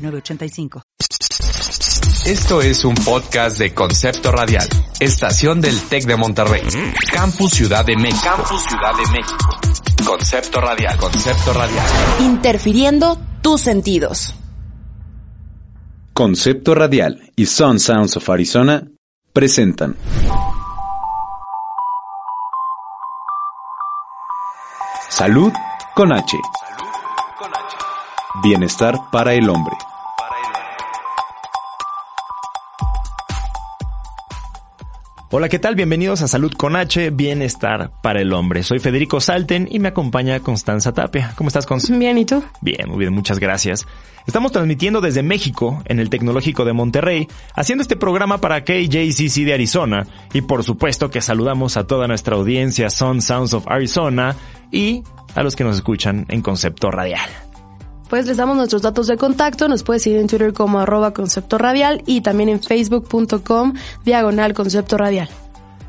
906985. Esto es un podcast de Concepto Radial, estación del TEC de Monterrey, Campus Ciudad de México. Campus Ciudad de México. Concepto Radial, Concepto Radial. Interfiriendo tus sentidos. Concepto Radial y Sun Sounds of Arizona presentan. Salud con H. Bienestar para el hombre. Hola, ¿qué tal? Bienvenidos a Salud con H, Bienestar para el Hombre. Soy Federico Salten y me acompaña Constanza Tapia. ¿Cómo estás, Constanza? Bien, ¿y tú? Bien, muy bien, muchas gracias. Estamos transmitiendo desde México, en el Tecnológico de Monterrey, haciendo este programa para KJCC de Arizona. Y por supuesto que saludamos a toda nuestra audiencia Sun Sounds of Arizona y a los que nos escuchan en Concepto Radial. Pues les damos nuestros datos de contacto, nos puedes seguir en Twitter como arroba concepto radial y también en facebook.com diagonal concepto radial.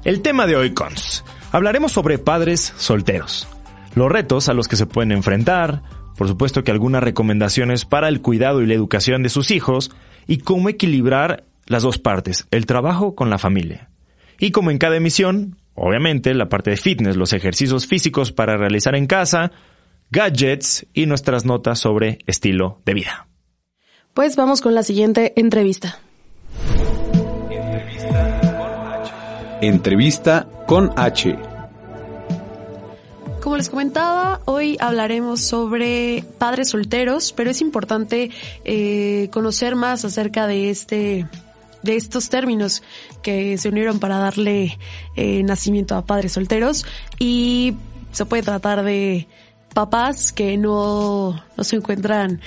El tema de hoy, Cons. Hablaremos sobre padres solteros, los retos a los que se pueden enfrentar, por supuesto que algunas recomendaciones para el cuidado y la educación de sus hijos y cómo equilibrar las dos partes, el trabajo con la familia. Y como en cada emisión, obviamente la parte de fitness, los ejercicios físicos para realizar en casa, gadgets y nuestras notas sobre estilo de vida. Pues vamos con la siguiente entrevista. Entrevista con H. Como les comentaba, hoy hablaremos sobre padres solteros, pero es importante eh, conocer más acerca de este de estos términos que se unieron para darle eh, nacimiento a padres solteros y se puede tratar de papás que no, no se encuentran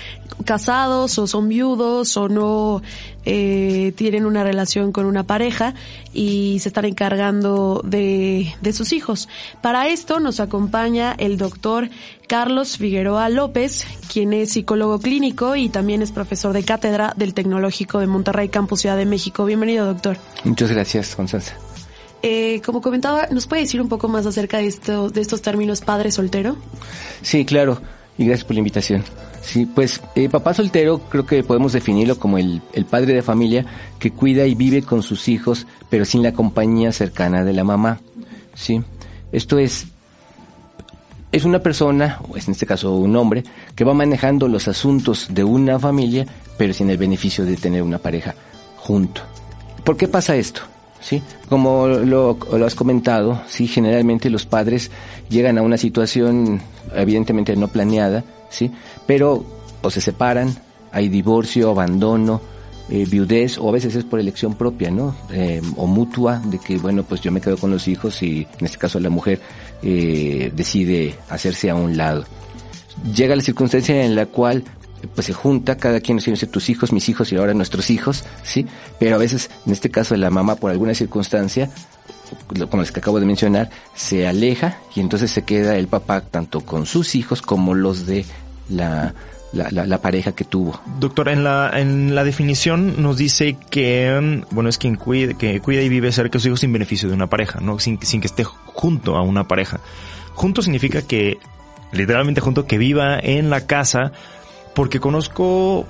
casados o son viudos o no eh, tienen una relación con una pareja y se están encargando de, de sus hijos. Para esto nos acompaña el doctor Carlos Figueroa López, quien es psicólogo clínico y también es profesor de cátedra del Tecnológico de Monterrey, Campus Ciudad de México. Bienvenido, doctor. Muchas gracias, Constanza. Eh, como comentaba, ¿nos puede decir un poco más acerca de, esto, de estos términos padre soltero? Sí, claro, y gracias por la invitación. Sí, pues eh, papá soltero creo que podemos definirlo como el, padre de familia que cuida y vive con sus hijos, pero sin la compañía cercana de la mamá. Sí, esto es es una persona, o es en este caso un hombre, que va manejando los asuntos de una familia, pero sin el beneficio de tener una pareja junto. ¿Por qué pasa esto? ¿Sí? Como lo, lo, has comentado, sí, generalmente los padres llegan a una situación evidentemente no planeada, ¿sí? Pero o se separan, hay divorcio, abandono, eh, viudez, o a veces es por elección propia, ¿no? Eh, o mutua, de que, bueno, pues yo me quedo con los hijos y en este caso la mujer eh, decide hacerse a un lado. Llega la circunstancia en la cual pues se junta, cada quien dice tus hijos, mis hijos y ahora nuestros hijos, ¿sí? Pero a veces, en este caso, la mamá por alguna circunstancia, como les que acabo de mencionar, se aleja y entonces se queda el papá tanto con sus hijos como los de la, la, pareja que tuvo. Doctor, en la, en la definición nos dice que, bueno, es quien cuida, que cuida y vive cerca de sus hijos sin beneficio de una pareja, ¿no? Sin, sin que esté junto a una pareja. Junto significa que, literalmente junto, que viva en la casa, porque conozco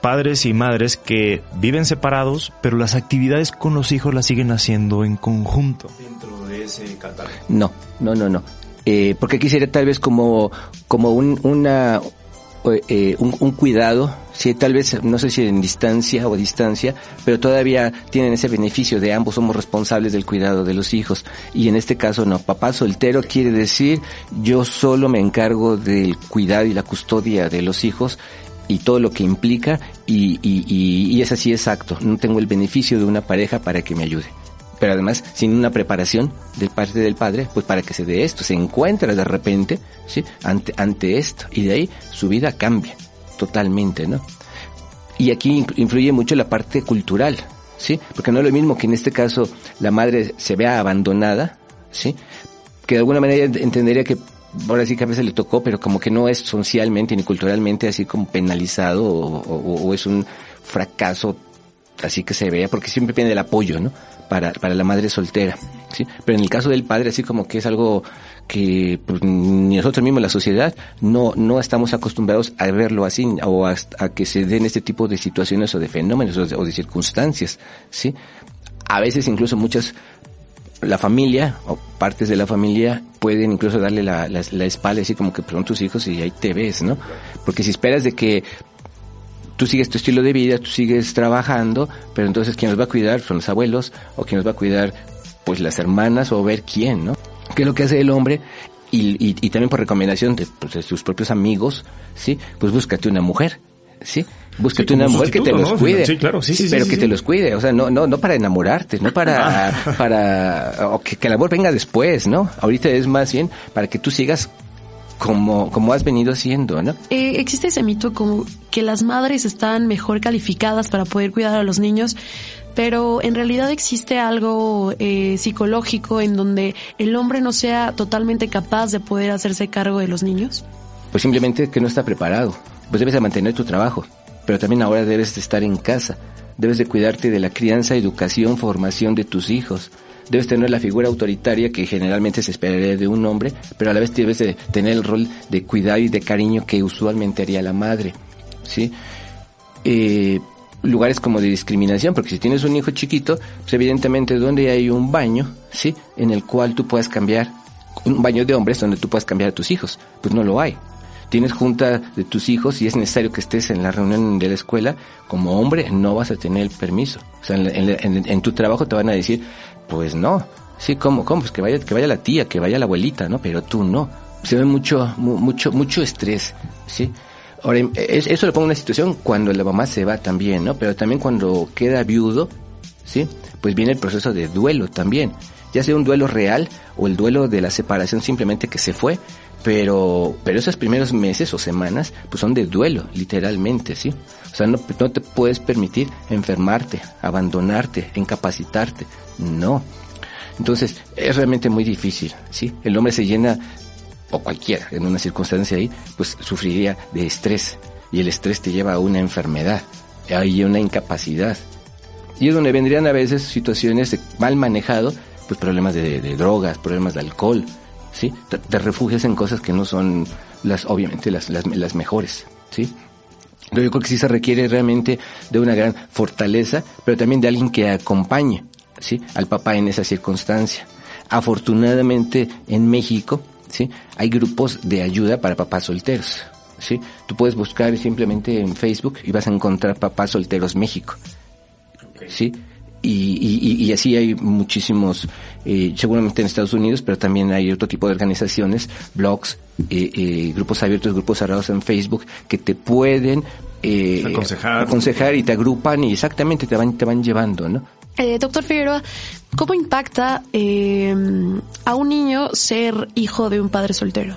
padres y madres que viven separados, pero las actividades con los hijos las siguen haciendo en conjunto. Dentro de ese catálogo. No, no, no, no. Eh, porque aquí sería tal vez como, como un, una, eh, un, un, cuidado, sí, tal vez, no sé si en distancia o distancia, pero todavía tienen ese beneficio de ambos somos responsables del cuidado de los hijos. Y en este caso no, papá soltero quiere decir yo solo me encargo del cuidado y la custodia de los hijos y todo lo que implica y, y, y, y es así exacto, no tengo el beneficio de una pareja para que me ayude pero además sin una preparación de parte del padre, pues para que se dé esto, se encuentra de repente, ¿sí? Ante, ante esto, y de ahí su vida cambia totalmente, ¿no? Y aquí influye mucho la parte cultural, ¿sí? Porque no es lo mismo que en este caso la madre se vea abandonada, ¿sí? Que de alguna manera entendería que ahora sí que a veces le tocó, pero como que no es socialmente ni culturalmente así como penalizado o, es un fracaso así que se vea, porque siempre viene el apoyo, ¿no? Para, para la madre soltera, ¿sí? Pero en el caso del padre, así como que es algo que pues, nosotros mismos, la sociedad, no, no estamos acostumbrados a verlo así o a, que se den este tipo de situaciones o de fenómenos o de, circunstancias, ¿sí? A veces incluso muchas, la familia o partes de la familia pueden incluso darle la, la, espalda así como que son tus hijos y ahí te ves, ¿no? Porque si esperas de que tú sigues tu estilo de vida, tú sigues trabajando, pero entonces quien nos va a cuidar son los abuelos o quien nos va a cuidar pues las hermanas o ver quién, ¿no? ¿Qué es lo que hace el hombre? Y, y, también por recomendación de, pues, de, sus propios amigos, ¿sí? Pues búscate una mujer, ¿sí? Búscate una mujer que te los cuide. Sí, claro, sí, sí. Pero que te los cuide, o sea, no, no, no para enamorarte, no para, para, o que, que el amor venga después, ¿no? Ahorita es más bien para que tú sigas como, como has venido haciendo, ¿no? Eh, existe ese mito como que las madres están mejor calificadas para poder cuidar a los niños, pero en realidad existe algo eh, psicológico en donde el hombre no sea totalmente capaz de poder hacerse cargo de los niños? Pues simplemente que no está preparado. Pues debes de mantener tu trabajo, pero también ahora debes de estar en casa. Debes de cuidarte de la crianza, educación, formación de tus hijos. Debes tener la figura autoritaria que generalmente se esperaría de un hombre, pero a la vez debes de tener el rol de cuidado y de cariño que usualmente haría la madre. ¿Sí? Eh, lugares como de discriminación, porque si tienes un hijo chiquito, pues evidentemente donde hay un baño, ¿sí? En el cual tú puedas cambiar, un baño de hombres donde tú puedas cambiar a tus hijos, pues no lo hay. Tienes junta de tus hijos y es necesario que estés en la reunión de la escuela, como hombre no vas a tener el permiso. O sea, en, tu trabajo te van a decir, pues no. Sí, ¿cómo? ¿Cómo? Pues que vaya, que vaya la tía, que vaya la abuelita, ¿no? Pero tú no. Se ve mucho, mucho, mucho estrés, ¿sí? Ahora, eso lo pongo una situación cuando la mamá se va también, ¿no? Pero también cuando queda viudo, ¿sí? Pues viene el proceso de duelo también. Ya sea un duelo real o el duelo de la separación simplemente que se fue, pero, pero esos primeros meses o semanas, pues son de duelo, literalmente, ¿sí? O sea, no, no te puedes permitir enfermarte, abandonarte, incapacitarte. No. Entonces, es realmente muy difícil, ¿sí? El hombre se llena o cualquiera en una circunstancia ahí, pues sufriría de estrés. Y el estrés te lleva a una enfermedad, hay una incapacidad. Y es donde vendrían a veces situaciones de mal manejado, pues problemas de, drogas, problemas de alcohol, ¿sí? Te, refugias en cosas que no son las, obviamente, las, las, las mejores, ¿sí? Yo creo que sí se requiere realmente de una gran fortaleza, pero también de alguien que acompañe, ¿sí? Al papá en esa circunstancia. Afortunadamente en México, ¿sí? Hay grupos de ayuda para papás solteros, ¿sí? Tú puedes buscar simplemente en Facebook y vas a encontrar papás solteros México, ¿sí? Y, y, así hay muchísimos, eh, seguramente en Estados Unidos, pero también hay otro tipo de organizaciones, blogs, eh, eh, grupos abiertos, grupos cerrados en Facebook, que te pueden aconsejar. aconsejar y te agrupan y exactamente te van, te van llevando, ¿no? Eh, doctor Figueroa, ¿cómo impacta eh, a un niño ser hijo de un padre soltero?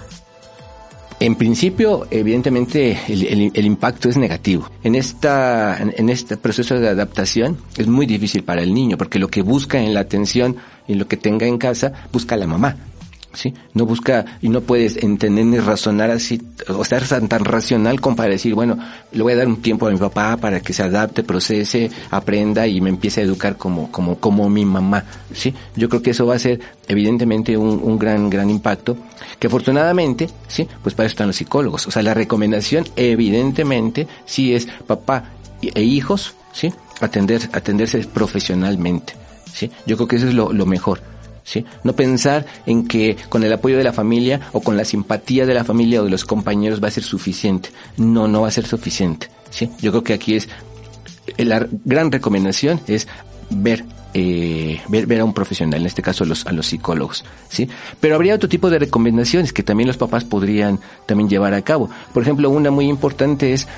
En principio, evidentemente, el, impacto es negativo. En esta, en, este proceso de adaptación es muy difícil para el niño, porque lo que busca en la atención y lo que tenga en casa, busca la mamá. ¿Sí? No busca y no puedes entender ni razonar así, o ser tan, tan racional como para decir, bueno, le voy a dar un tiempo a mi papá para que se adapte, procese, aprenda y me empiece a educar como, como, como mi mamá, ¿sí? Yo creo que eso va a ser evidentemente un, un gran, gran impacto, que afortunadamente, ¿sí? Pues para eso están los psicólogos. O sea, la recomendación evidentemente sí es papá e hijos, ¿sí? Atender, atenderse profesionalmente, ¿sí? Yo creo que eso es lo, lo mejor. No pensar en que con el apoyo de la familia o con la simpatía de la familia o de los compañeros va a ser suficiente. No, no va a ser suficiente, ¿sí? Yo creo que aquí es la gran recomendación es ver eh, ver, ver a un profesional, en este caso a los, a los psicólogos, ¿sí? Pero habría otro tipo de recomendaciones que también los papás podrían también llevar a cabo. Por ejemplo, una muy importante es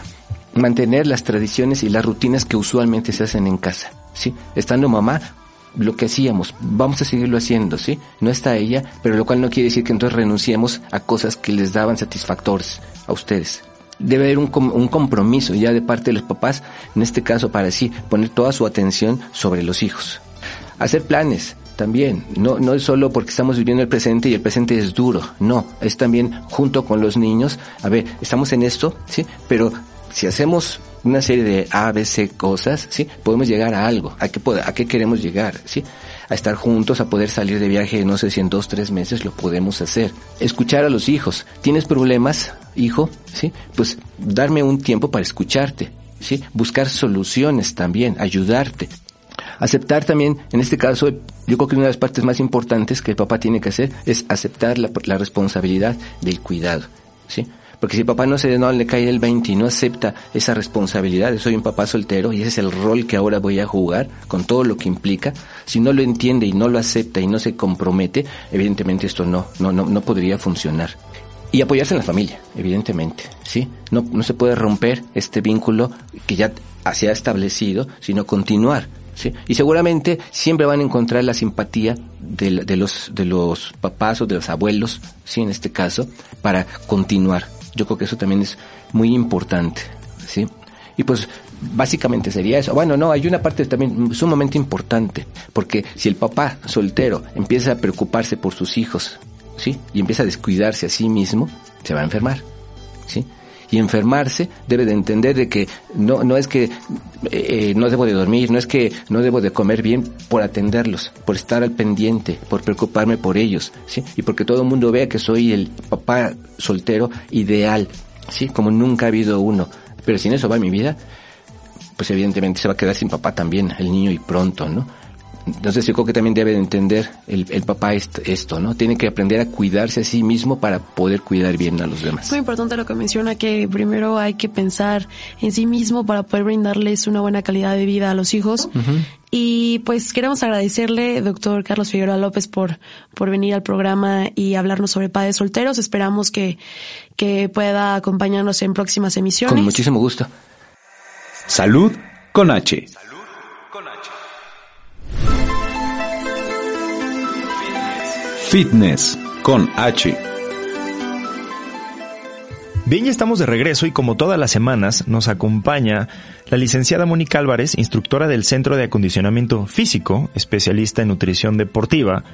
mantener las tradiciones y las rutinas que usualmente se hacen en casa, ¿sí? Estando mamá, lo que hacíamos, vamos a seguirlo haciendo, ¿sí? No está ella, pero lo cual no quiere decir que entonces renunciemos a cosas que les daban satisfactores a ustedes, debe haber un, un, compromiso ya de parte de los papás, en este caso para así poner toda su atención sobre los hijos. Hacer planes también, no, no es solo porque estamos viviendo el presente y el presente es duro, no, es también junto con los niños, a ver, estamos en esto, ¿sí? Pero si hacemos una serie de A, B, C cosas, ¿sí? Podemos llegar a algo, a qué, a qué queremos llegar, ¿sí? a estar juntos, a poder salir de viaje, no sé si en dos, tres meses lo podemos hacer. Escuchar a los hijos. ¿Tienes problemas, hijo? ¿Sí? Pues darme un tiempo para escucharte. ¿Sí? Buscar soluciones también, ayudarte. Aceptar también, en este caso, yo creo que una de las partes más importantes que el papá tiene que hacer es aceptar la, la responsabilidad del cuidado. ¿Sí? Porque si papá no se no le cae el 20 y no acepta esa responsabilidad, soy un papá soltero y ese es el rol que ahora voy a jugar con todo lo que implica, si no lo entiende y no lo acepta y no se compromete, evidentemente esto no, no, no, no podría funcionar. Y apoyarse en la familia, evidentemente, ¿sí? No, no se puede romper este vínculo que ya se ha establecido, sino continuar. ¿Sí? Y seguramente siempre van a encontrar la simpatía de, de, los, de los papás o de los abuelos, ¿sí? En este caso, para continuar. Yo creo que eso también es muy importante, ¿sí? Y pues básicamente sería eso. Bueno, no, hay una parte también sumamente importante, porque si el papá soltero empieza a preocuparse por sus hijos, ¿sí? Y empieza a descuidarse a sí mismo, se va a enfermar, ¿sí? Y enfermarse debe de entender de que no, no es que eh, no debo de dormir, no es que no debo de comer bien por atenderlos, por estar al pendiente, por preocuparme por ellos, ¿sí? Y porque todo el mundo vea que soy el papá soltero ideal, ¿sí? Como nunca ha habido uno. Pero sin eso va mi vida, pues evidentemente se va a quedar sin papá también, el niño y pronto, ¿no? Entonces yo creo que también debe de entender el, el papá esto, ¿no? Tiene que aprender a cuidarse a sí mismo para poder cuidar bien a los demás. Es muy importante lo que menciona, que primero hay que pensar en sí mismo para poder brindarles una buena calidad de vida a los hijos. Y pues queremos agradecerle, doctor Carlos Figueroa López, por, por venir al programa y hablarnos sobre padres solteros. Esperamos que, que pueda acompañarnos en próximas emisiones. Con muchísimo gusto. Salud con H. Fitness con H. Bien, ya estamos de regreso y como todas las semanas nos acompaña la licenciada Mónica Álvarez, instructora del Centro de Acondicionamiento Físico, especialista en nutrición deportiva,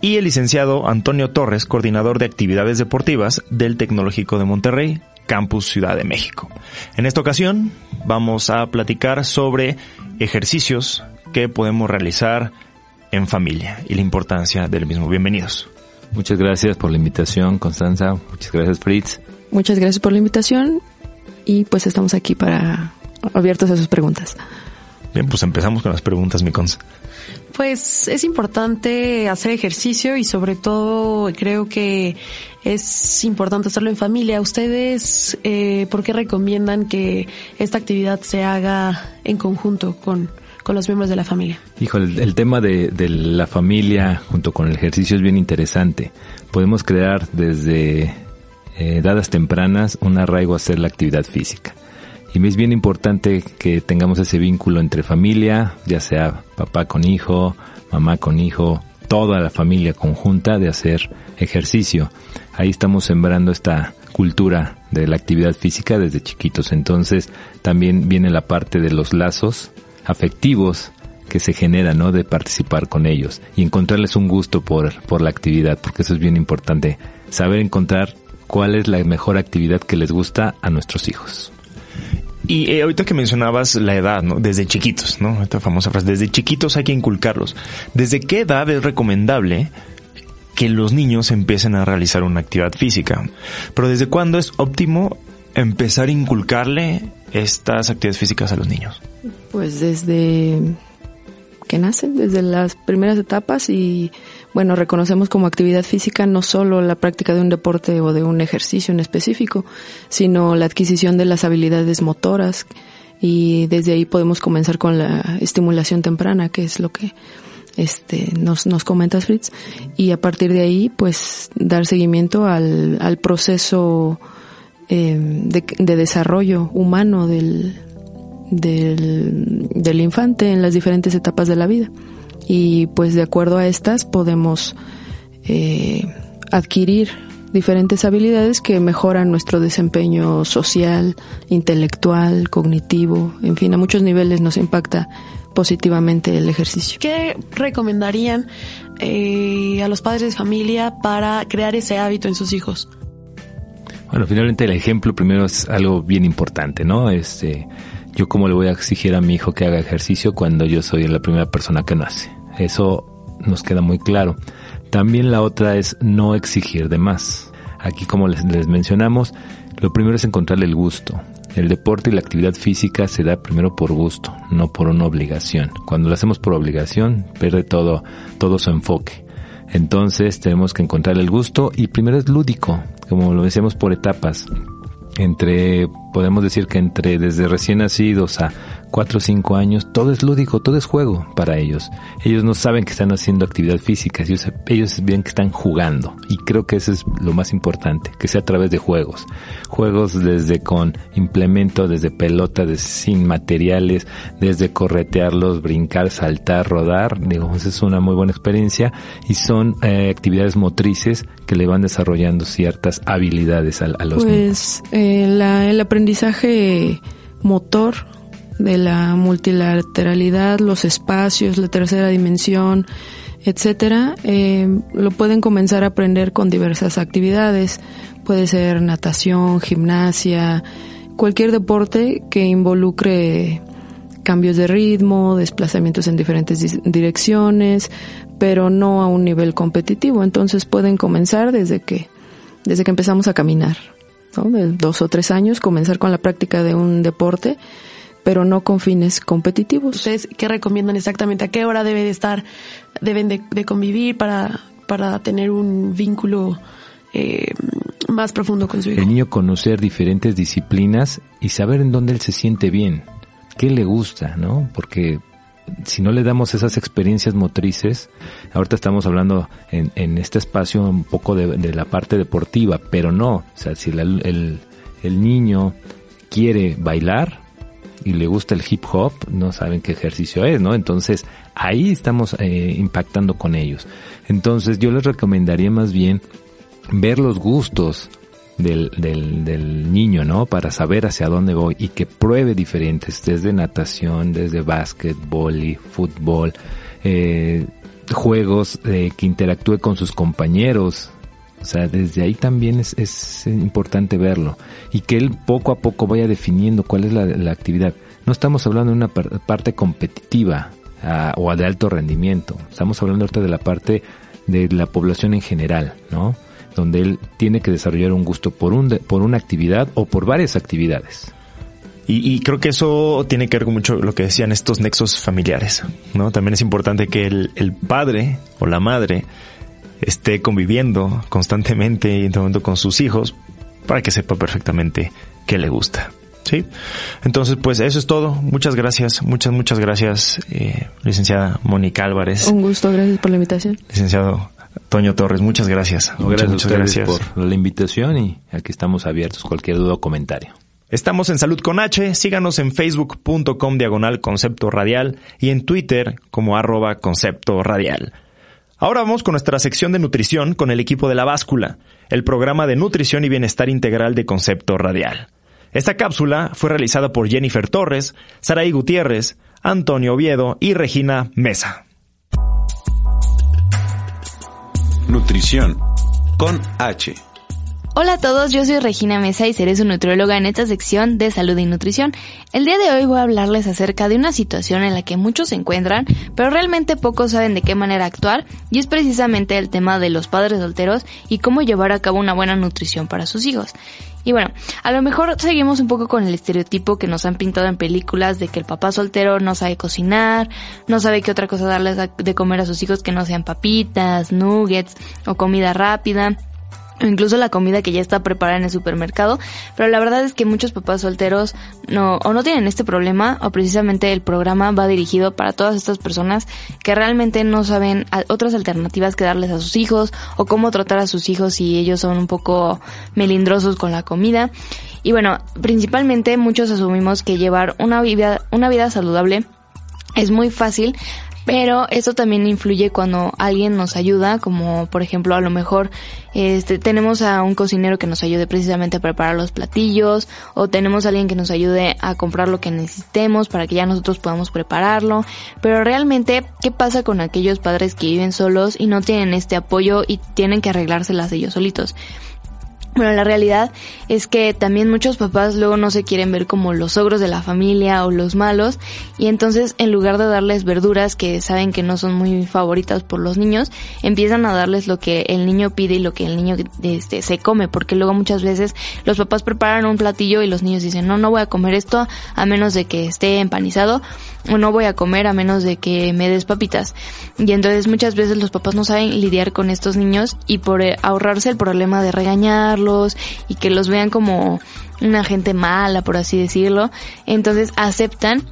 y el licenciado Antonio Torres, coordinador de actividades deportivas del Tecnológico de Monterrey, Campus Ciudad de México. En esta ocasión vamos a platicar sobre ejercicios que podemos realizar en familia y la importancia del mismo. Bienvenidos. Muchas gracias por la invitación, Constanza. Muchas gracias, Fritz. Muchas gracias por la invitación y pues estamos aquí para abiertos a sus preguntas. Bien, pues empezamos con las preguntas, mi cons. Pues es importante hacer ejercicio y sobre todo creo que es importante hacerlo en familia. ¿Ustedes eh, por qué recomiendan que esta actividad se haga en conjunto con, con los miembros de la familia? Hijo, el, tema de, la familia junto con el ejercicio es bien interesante. Podemos crear desde eh, edades tempranas un arraigo a hacer la actividad física. Y es bien importante que tengamos ese vínculo entre familia, ya sea papá con hijo, mamá con hijo, toda la familia conjunta de hacer ejercicio. Ahí estamos sembrando esta cultura de la actividad física desde chiquitos. Entonces también viene la parte de los lazos afectivos que se generan, ¿no? De participar con ellos y encontrarles un gusto por, por la actividad, porque eso es bien importante. Saber encontrar cuál es la mejor actividad que les gusta a nuestros hijos. Y eh, ahorita que mencionabas la edad, ¿no? Desde chiquitos, ¿no? Esta famosa frase, desde chiquitos hay que inculcarlos. ¿Desde qué edad es recomendable que los niños empiecen a realizar una actividad física? Pero ¿desde cuándo es óptimo empezar a inculcarle estas actividades físicas a los niños? Pues desde que nacen, desde las primeras etapas y bueno, reconocemos como actividad física no solo la práctica de un deporte o de un ejercicio en específico, sino la adquisición de las habilidades motoras y desde ahí podemos comenzar con la estimulación temprana, que es lo que este, nos, nos comentas, Fritz, y a partir de ahí, pues, dar seguimiento al, al proceso eh, de, de, desarrollo humano del, del, del infante en las diferentes etapas de la vida y pues de acuerdo a estas podemos eh, adquirir diferentes habilidades que mejoran nuestro desempeño social, intelectual, cognitivo, en fin, a muchos niveles nos impacta positivamente el ejercicio. ¿Qué recomendarían eh, a los padres de familia para crear ese hábito en sus hijos? Bueno, finalmente el ejemplo primero es algo bien importante, ¿no? Este, yo cómo le voy a exigir a mi hijo que haga ejercicio cuando yo soy la primera persona que nace. Eso nos queda muy claro. También la otra es no exigir de más. Aquí, como les, mencionamos, lo primero es encontrarle el gusto. El deporte y la actividad física se da primero por gusto, no por una obligación. Cuando lo hacemos por obligación, pierde todo, todo su enfoque. Entonces tenemos que encontrar el gusto y primero es lúdico, como lo decíamos por etapas. Entre, podemos decir que entre desde recién nacidos a cuatro o cinco años, todo es lúdico, todo es juego para ellos. Ellos no saben que están haciendo actividad física, ellos, ellos ven que están jugando. Y creo que eso es lo más importante, que sea a través de juegos. Juegos desde con implemento, desde pelota, desde sin materiales, desde corretearlos, brincar, saltar, rodar. Digo, es una muy buena experiencia y son eh, actividades motrices que le van desarrollando ciertas habilidades a, a los pues, niños. Eh, la, el aprendizaje motor de la multilateralidad, los espacios, la tercera dimensión, etcétera, eh, lo pueden comenzar a aprender con diversas actividades. Puede ser natación, gimnasia, cualquier deporte que involucre cambios de ritmo, desplazamientos en diferentes direcciones, pero no a un nivel competitivo. Entonces pueden comenzar desde desde que empezamos a caminar, ¿no? De dos o tres años, comenzar con la práctica de un deporte pero no con fines competitivos. ¿Ustedes qué recomiendan exactamente? ¿A qué hora debe de estar, deben de, de convivir para, para tener un vínculo eh, más profundo con su hijo? El niño conocer diferentes disciplinas y saber en dónde él se siente bien, qué le gusta, ¿no? Porque si no le damos esas experiencias motrices, ahorita estamos hablando en, en este espacio un poco de, la parte deportiva, pero no, o sea, si el, el niño quiere bailar, y le gusta el hip hop, no saben qué ejercicio es, ¿no? Entonces ahí estamos eh, impactando con ellos. Entonces yo les recomendaría más bien ver los gustos del, del, del niño, ¿no? Para saber hacia dónde voy y que pruebe diferentes, desde natación, desde básquet, y fútbol, eh, juegos, eh, que interactúe con sus compañeros, o sea, desde ahí también es, es importante verlo y que él poco a poco vaya definiendo cuál es la, la actividad. No estamos hablando de una parte competitiva uh, o de alto rendimiento. Estamos hablando ahorita de la parte de la población en general, ¿no? Donde él tiene que desarrollar un gusto por, un, por una actividad o por varias actividades. Y, y, creo que eso tiene que ver con mucho lo que decían estos nexos familiares, ¿no? También es importante que el, el padre o la madre esté conviviendo constantemente y en todo momento con sus hijos para que sepa perfectamente qué le gusta. ¿Sí? Entonces, pues eso es todo. Muchas gracias, muchas, muchas gracias, eh, licenciada Mónica Álvarez. Un gusto, gracias por la invitación. Licenciado Toño Torres, muchas gracias. No, gracias muchas, muchas gracias por la invitación y aquí estamos abiertos cualquier duda o comentario. Estamos en Salud con H, síganos en facebook.com diagonal concepto radial y en Twitter como arroba concepto radial. Ahora vamos con nuestra sección de nutrición con el equipo de la báscula, el programa de nutrición y bienestar integral de concepto radial. Esta cápsula fue realizada por Jennifer Torres, Saraí Gutiérrez, Antonio Oviedo y Regina Mesa. Nutrición con H. Hola a todos, yo soy Regina Mesa y seré su nutrióloga en esta sección de salud y nutrición. El día de hoy voy a hablarles acerca de una situación en la que muchos se encuentran, pero realmente pocos saben de qué manera actuar, y es precisamente el tema de los padres solteros y cómo llevar a cabo una buena nutrición para sus hijos. Y bueno, a lo mejor seguimos un poco con el estereotipo que nos han pintado en películas de que el papá soltero no sabe cocinar, no sabe qué otra cosa darles de comer a sus hijos que no sean papitas, nuggets o comida rápida incluso la comida que ya está preparada en el supermercado, pero la verdad es que muchos papás solteros no o no tienen este problema o precisamente el programa va dirigido para todas estas personas que realmente no saben otras alternativas que darles a sus hijos o cómo tratar a sus hijos si ellos son un poco melindrosos con la comida. Y bueno, principalmente muchos asumimos que llevar una vida una vida saludable es muy fácil Pero eso también influye cuando alguien nos ayuda, como por ejemplo a lo mejor este, tenemos a un cocinero que nos ayude precisamente a preparar los platillos o tenemos a alguien que nos ayude a comprar lo que necesitemos para que ya nosotros podamos prepararlo. Pero realmente, ¿qué pasa con aquellos padres que viven solos y no tienen este apoyo y tienen que arreglárselas ellos solitos? Bueno, la realidad es que también muchos papás luego no se quieren ver como los ogros de la familia o los malos y entonces en lugar de darles verduras que saben que no son muy favoritas por los niños, empiezan a darles lo que el niño pide y lo que el niño este, se come, porque luego muchas veces los papás preparan un platillo y los niños dicen, no, no voy a comer esto a menos de que esté empanizado o no voy a comer a menos de que me des papitas. Y entonces muchas veces los papás no saben lidiar con estos niños y por eh, ahorrarse el problema de y que los vean como una gente mala, por así decirlo, entonces aceptan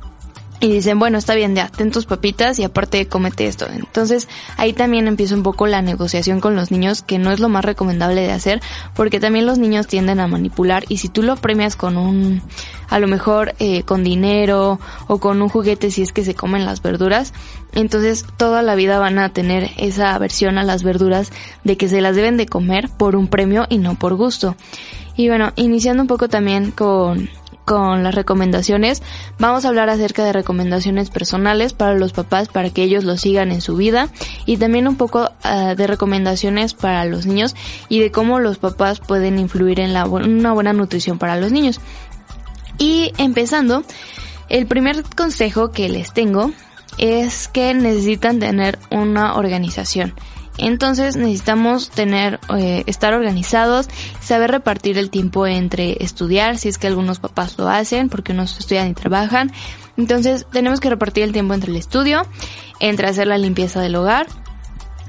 y dicen, bueno, está bien, ya, ten tus papitas y aparte comete esto. Entonces ahí también empieza un poco la negociación con los niños, que no es lo más recomendable de hacer, porque también los niños tienden a manipular y si tú lo premias con un, a lo mejor eh, con dinero o con un juguete si es que se comen las verduras, entonces toda la vida van a tener esa aversión a las verduras de que se las deben de comer por un premio y no por gusto. Y bueno, iniciando un poco también con con las recomendaciones. Vamos a hablar acerca de recomendaciones personales para los papás para que ellos lo sigan en su vida y también un poco ah, de recomendaciones para los niños y de cómo los papás pueden influir en la, una buena nutrición para los niños. Y empezando, el primer consejo que les tengo es que necesitan tener una organización. Entonces necesitamos tener, eh, estar organizados, saber repartir el tiempo entre estudiar, si es que algunos papás lo hacen, porque unos estudian y trabajan. Entonces tenemos que repartir el tiempo entre el estudio, entre hacer la limpieza del hogar,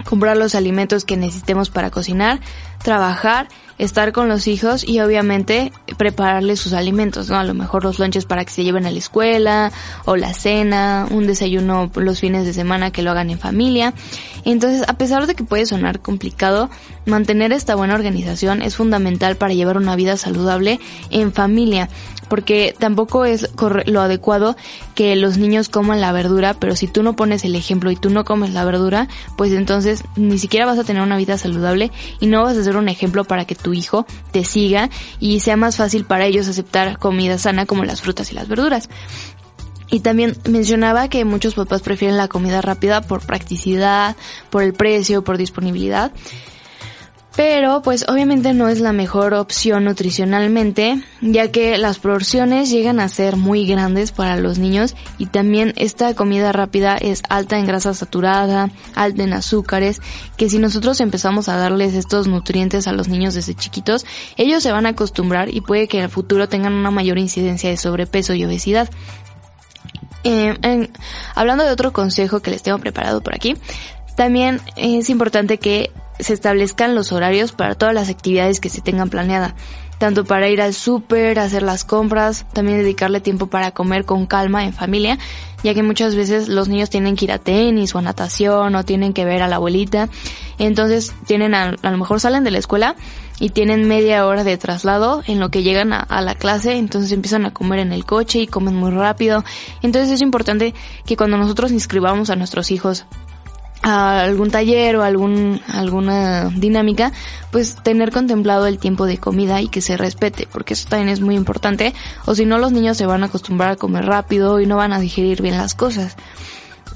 comprar los alimentos que necesitemos para cocinar, trabajar estar con los hijos y obviamente prepararles sus alimentos, ¿no? A lo mejor los lunches para que se lleven a la escuela o la cena, un desayuno los fines de semana que lo hagan en familia. Entonces, a pesar de que puede sonar complicado, mantener esta buena organización es fundamental para llevar una vida saludable en familia porque tampoco es lo adecuado que los niños coman la verdura, pero si tú no pones el ejemplo y tú no comes la verdura, pues entonces ni siquiera vas a tener una vida saludable y no vas a ser un ejemplo para que tu hijo te siga y sea más fácil para ellos aceptar comida sana como las frutas y las verduras. Y también mencionaba que muchos papás prefieren la comida rápida por practicidad, por el precio, por disponibilidad. Pero pues obviamente no es la mejor opción nutricionalmente, ya que las porciones llegan a ser muy grandes para los niños y también esta comida rápida es alta en grasa saturada, alta en azúcares, que si nosotros empezamos a darles estos nutrientes a los niños desde chiquitos, ellos se van a acostumbrar y puede que en el futuro tengan una mayor incidencia de sobrepeso y obesidad. Eh, hablando de otro consejo que les tengo preparado por aquí, también es importante que se establezcan los horarios para todas las actividades que se tengan planeada, tanto para ir al súper, hacer las compras, también dedicarle tiempo para comer con calma en familia, ya que muchas veces los niños tienen que ir a tenis o a natación o tienen que ver a la abuelita, entonces tienen a, lo mejor salen de la escuela y tienen media hora de traslado en lo que llegan a, a, la clase, entonces empiezan a comer en el coche y comen muy rápido. Entonces es importante que cuando nosotros inscribamos a nuestros hijos a algún taller o algún, alguna dinámica, pues tener contemplado el tiempo de comida y que se respete, porque eso también es muy importante, o si no los niños se van a acostumbrar a comer rápido y no van a digerir bien las cosas.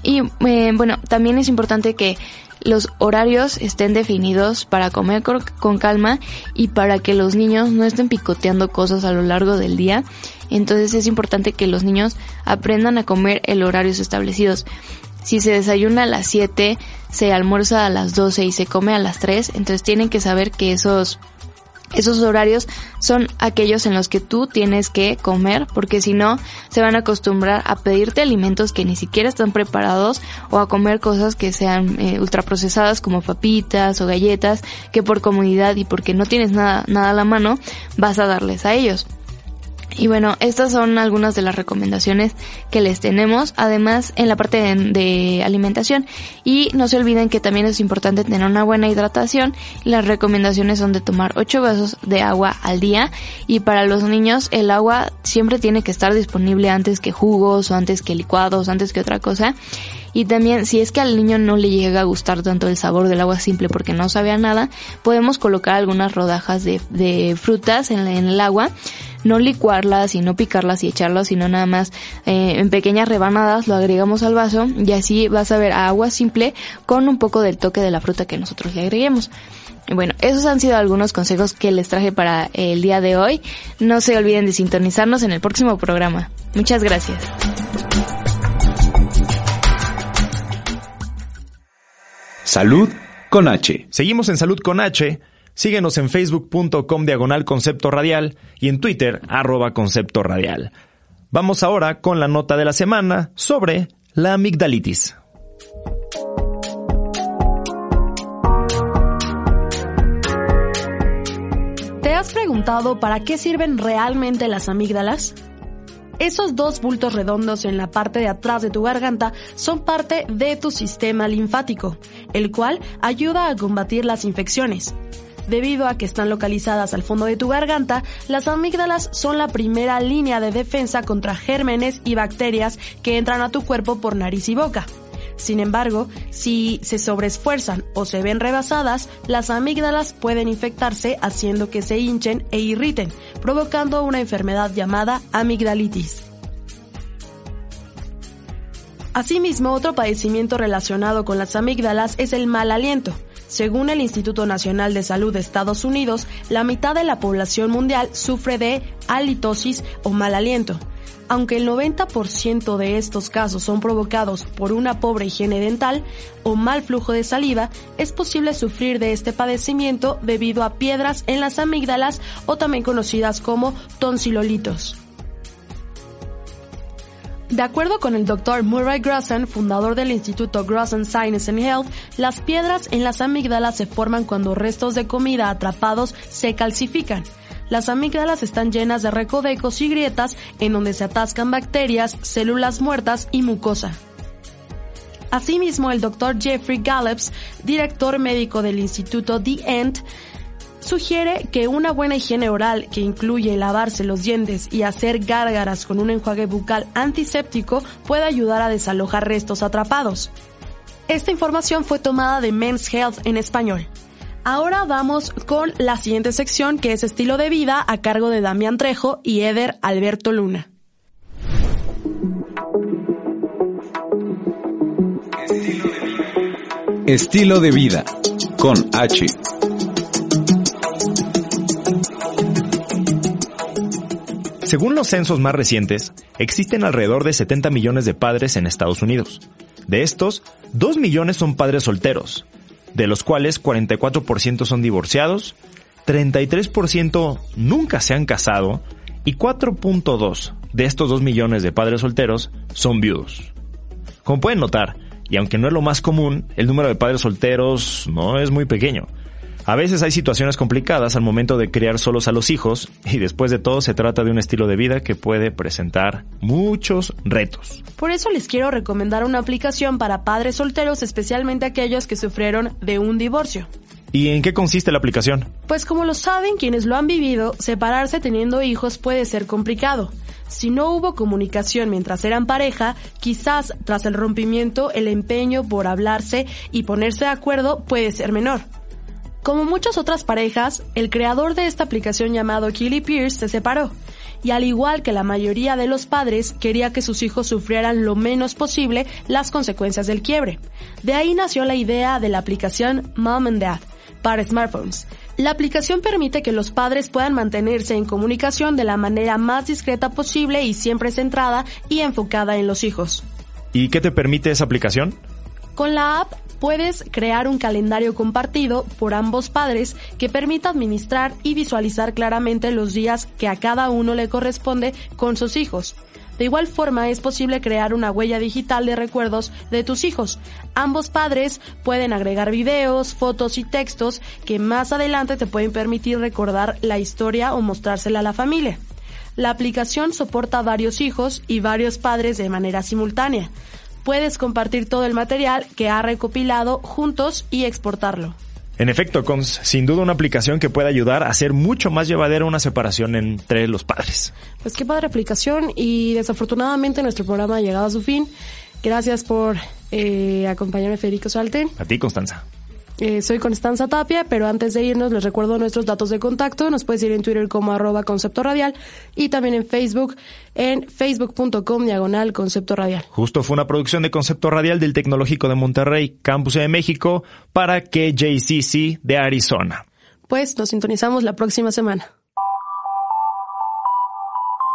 Y eh, bueno, también es importante que los horarios estén definidos para comer con calma y para que los niños no estén picoteando cosas a lo largo del día. Entonces es importante que los niños aprendan a comer el horarios establecidos si se desayuna a las 7, se almuerza a las 12 y se come a las 3, entonces tienen que saber que esos esos horarios son aquellos en los que tú tienes que comer porque si no se van a acostumbrar a pedirte alimentos que ni siquiera están preparados o a comer cosas que sean eh, ultraprocesadas como papitas o galletas que por comodidad y porque no tienes nada, nada a la mano vas a darles a ellos. Y bueno, estas son algunas de las recomendaciones que les tenemos, además en la parte de, alimentación. Y no se olviden que también es importante tener una buena hidratación. Las recomendaciones son de tomar 8 vasos de agua al día y para los niños el agua siempre tiene que estar disponible antes que jugos o antes que licuados, antes que otra cosa Y también si es que al niño no le llega a gustar tanto el sabor del agua simple porque no sabe nada, podemos colocar algunas rodajas de, frutas en, en el agua no licuarlas y no picarlas y echarlas, sino nada más eh, en pequeñas rebanadas, lo agregamos al vaso y así vas a ver agua simple con un poco del toque de la fruta que nosotros le agreguemos. Bueno, esos han sido algunos consejos que les traje para el día de hoy. No se olviden de sintonizarnos en el próximo programa. Muchas gracias. Salud con H. Seguimos en Salud con H. Síguenos en facebook.com diagonal concepto radial y en Twitter arroba concepto radial. Vamos ahora con la nota de la semana sobre la amigdalitis. ¿Te has preguntado para qué sirven realmente las amígdalas? Esos dos bultos redondos en la parte de atrás de tu garganta son parte de tu sistema linfático, el cual ayuda a combatir las infecciones. Debido a que están localizadas al fondo de tu garganta, las amígdalas son la primera línea de defensa contra gérmenes y bacterias que entran a tu cuerpo por nariz y boca. Sin embargo, si se sobreesfuerzan o se ven rebasadas, las amígdalas pueden infectarse haciendo que se hinchen e irriten, provocando una enfermedad llamada amigdalitis. Asimismo, otro padecimiento relacionado con las amígdalas es el mal aliento. Según el Instituto Nacional de Salud de Estados Unidos, la mitad de la población mundial sufre de halitosis o mal aliento. Aunque el 90% de estos casos son provocados por una pobre higiene dental o mal flujo de saliva, es posible sufrir de este padecimiento debido a piedras en las amígdalas o también conocidas como tonsilolitos. De acuerdo con el Dr. Murray Grossan, fundador del Instituto Grossan Science and Health, las piedras en las amígdalas se forman cuando restos de comida atrapados se calcifican. Las amígdalas están llenas de recovecos y grietas en donde se atascan bacterias, células muertas y mucosa. Asimismo, el Dr. Jeffrey Gallups, director médico del Instituto The End, sugiere que una buena higiene oral que incluye lavarse los dientes y hacer gárgaras con un enjuague bucal antiséptico puede ayudar a desalojar restos atrapados. Esta información fue tomada de Men's Health en español. Ahora vamos con la siguiente sección que es estilo de vida a cargo de Damián Trejo y Eder Alberto Luna. Estilo de vida con H. Según los censos más recientes, existen alrededor de 70 millones de padres en Estados Unidos. De estos, 2 millones son padres solteros, de los cuales 44% son divorciados, 33% nunca se han casado y 4.2 de estos 2 millones de padres solteros son viudos. Como pueden notar, y aunque no es lo más común, el número de padres solteros no es muy pequeño. A veces hay situaciones complicadas al momento de criar solos a los hijos y después de todo se trata de un estilo de vida que puede presentar muchos retos. Por eso les quiero recomendar una aplicación para padres solteros, especialmente aquellos que sufrieron de un divorcio. ¿Y en qué consiste la aplicación? Pues como lo saben quienes lo han vivido, separarse teniendo hijos puede ser complicado. Si no hubo comunicación mientras eran pareja, quizás tras el rompimiento el empeño por hablarse y ponerse de acuerdo puede ser menor. Como muchas otras parejas, el creador de esta aplicación llamado Killy Pierce se separó, y al igual que la mayoría de los padres, quería que sus hijos sufrieran lo menos posible las consecuencias del quiebre. De ahí nació la idea de la aplicación Mom and Dad para smartphones. La aplicación permite que los padres puedan mantenerse en comunicación de la manera más discreta posible y siempre centrada y enfocada en los hijos. ¿Y qué te permite esa aplicación? Con la app puedes crear un calendario compartido por ambos padres que permita administrar y visualizar claramente los días que a cada uno le corresponde con sus hijos. De igual forma es posible crear una huella digital de recuerdos de tus hijos. Ambos padres pueden agregar videos, fotos y textos que más adelante te pueden permitir recordar la historia o mostrársela a la familia. La aplicación soporta varios hijos y varios padres de manera simultánea puedes compartir todo el material que ha recopilado juntos y exportarlo. En efecto, Cons, sin duda una aplicación que puede ayudar a hacer mucho más llevadera una separación entre los padres. Pues qué padre aplicación y desafortunadamente nuestro programa ha llegado a su fin. Gracias por eh, acompañarme, Federico Salten. A ti, Constanza. Eh, soy Constanza Tapia, pero antes de irnos les recuerdo nuestros datos de contacto. Nos puedes ir en Twitter como arroba concepto radial y también en Facebook en facebook.com diagonal concepto radial. Justo fue una producción de Concepto Radial del Tecnológico de Monterrey, Campus de México, para KJCC de Arizona. Pues nos sintonizamos la próxima semana.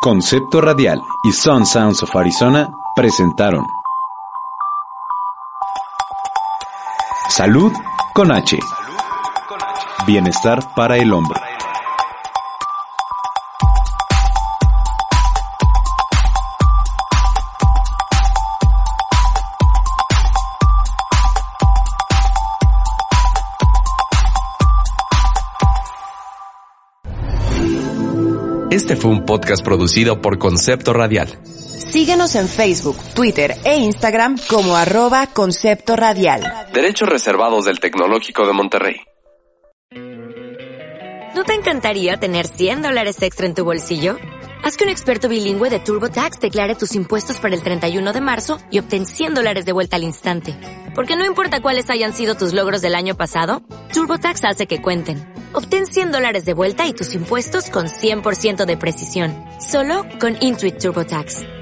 Concepto Radial y Sun Sounds of Arizona presentaron Salud con H. Bienestar para el hombre. Este fue un podcast producido por Concepto Radial. Síguenos en Facebook, Twitter e Instagram como arroba Concepto Radial. Derechos reservados del Tecnológico de Monterrey. ¿No te encantaría tener 100 dólares extra en tu bolsillo? Haz que un experto bilingüe de TurboTax declare tus impuestos para el 31 de marzo y obtén 100 dólares de vuelta al instante. Porque no importa cuáles hayan sido tus logros del año pasado, TurboTax hace que cuenten. Obtén 100 dólares de vuelta y tus impuestos con 100% de precisión. Solo con Intuit TurboTax.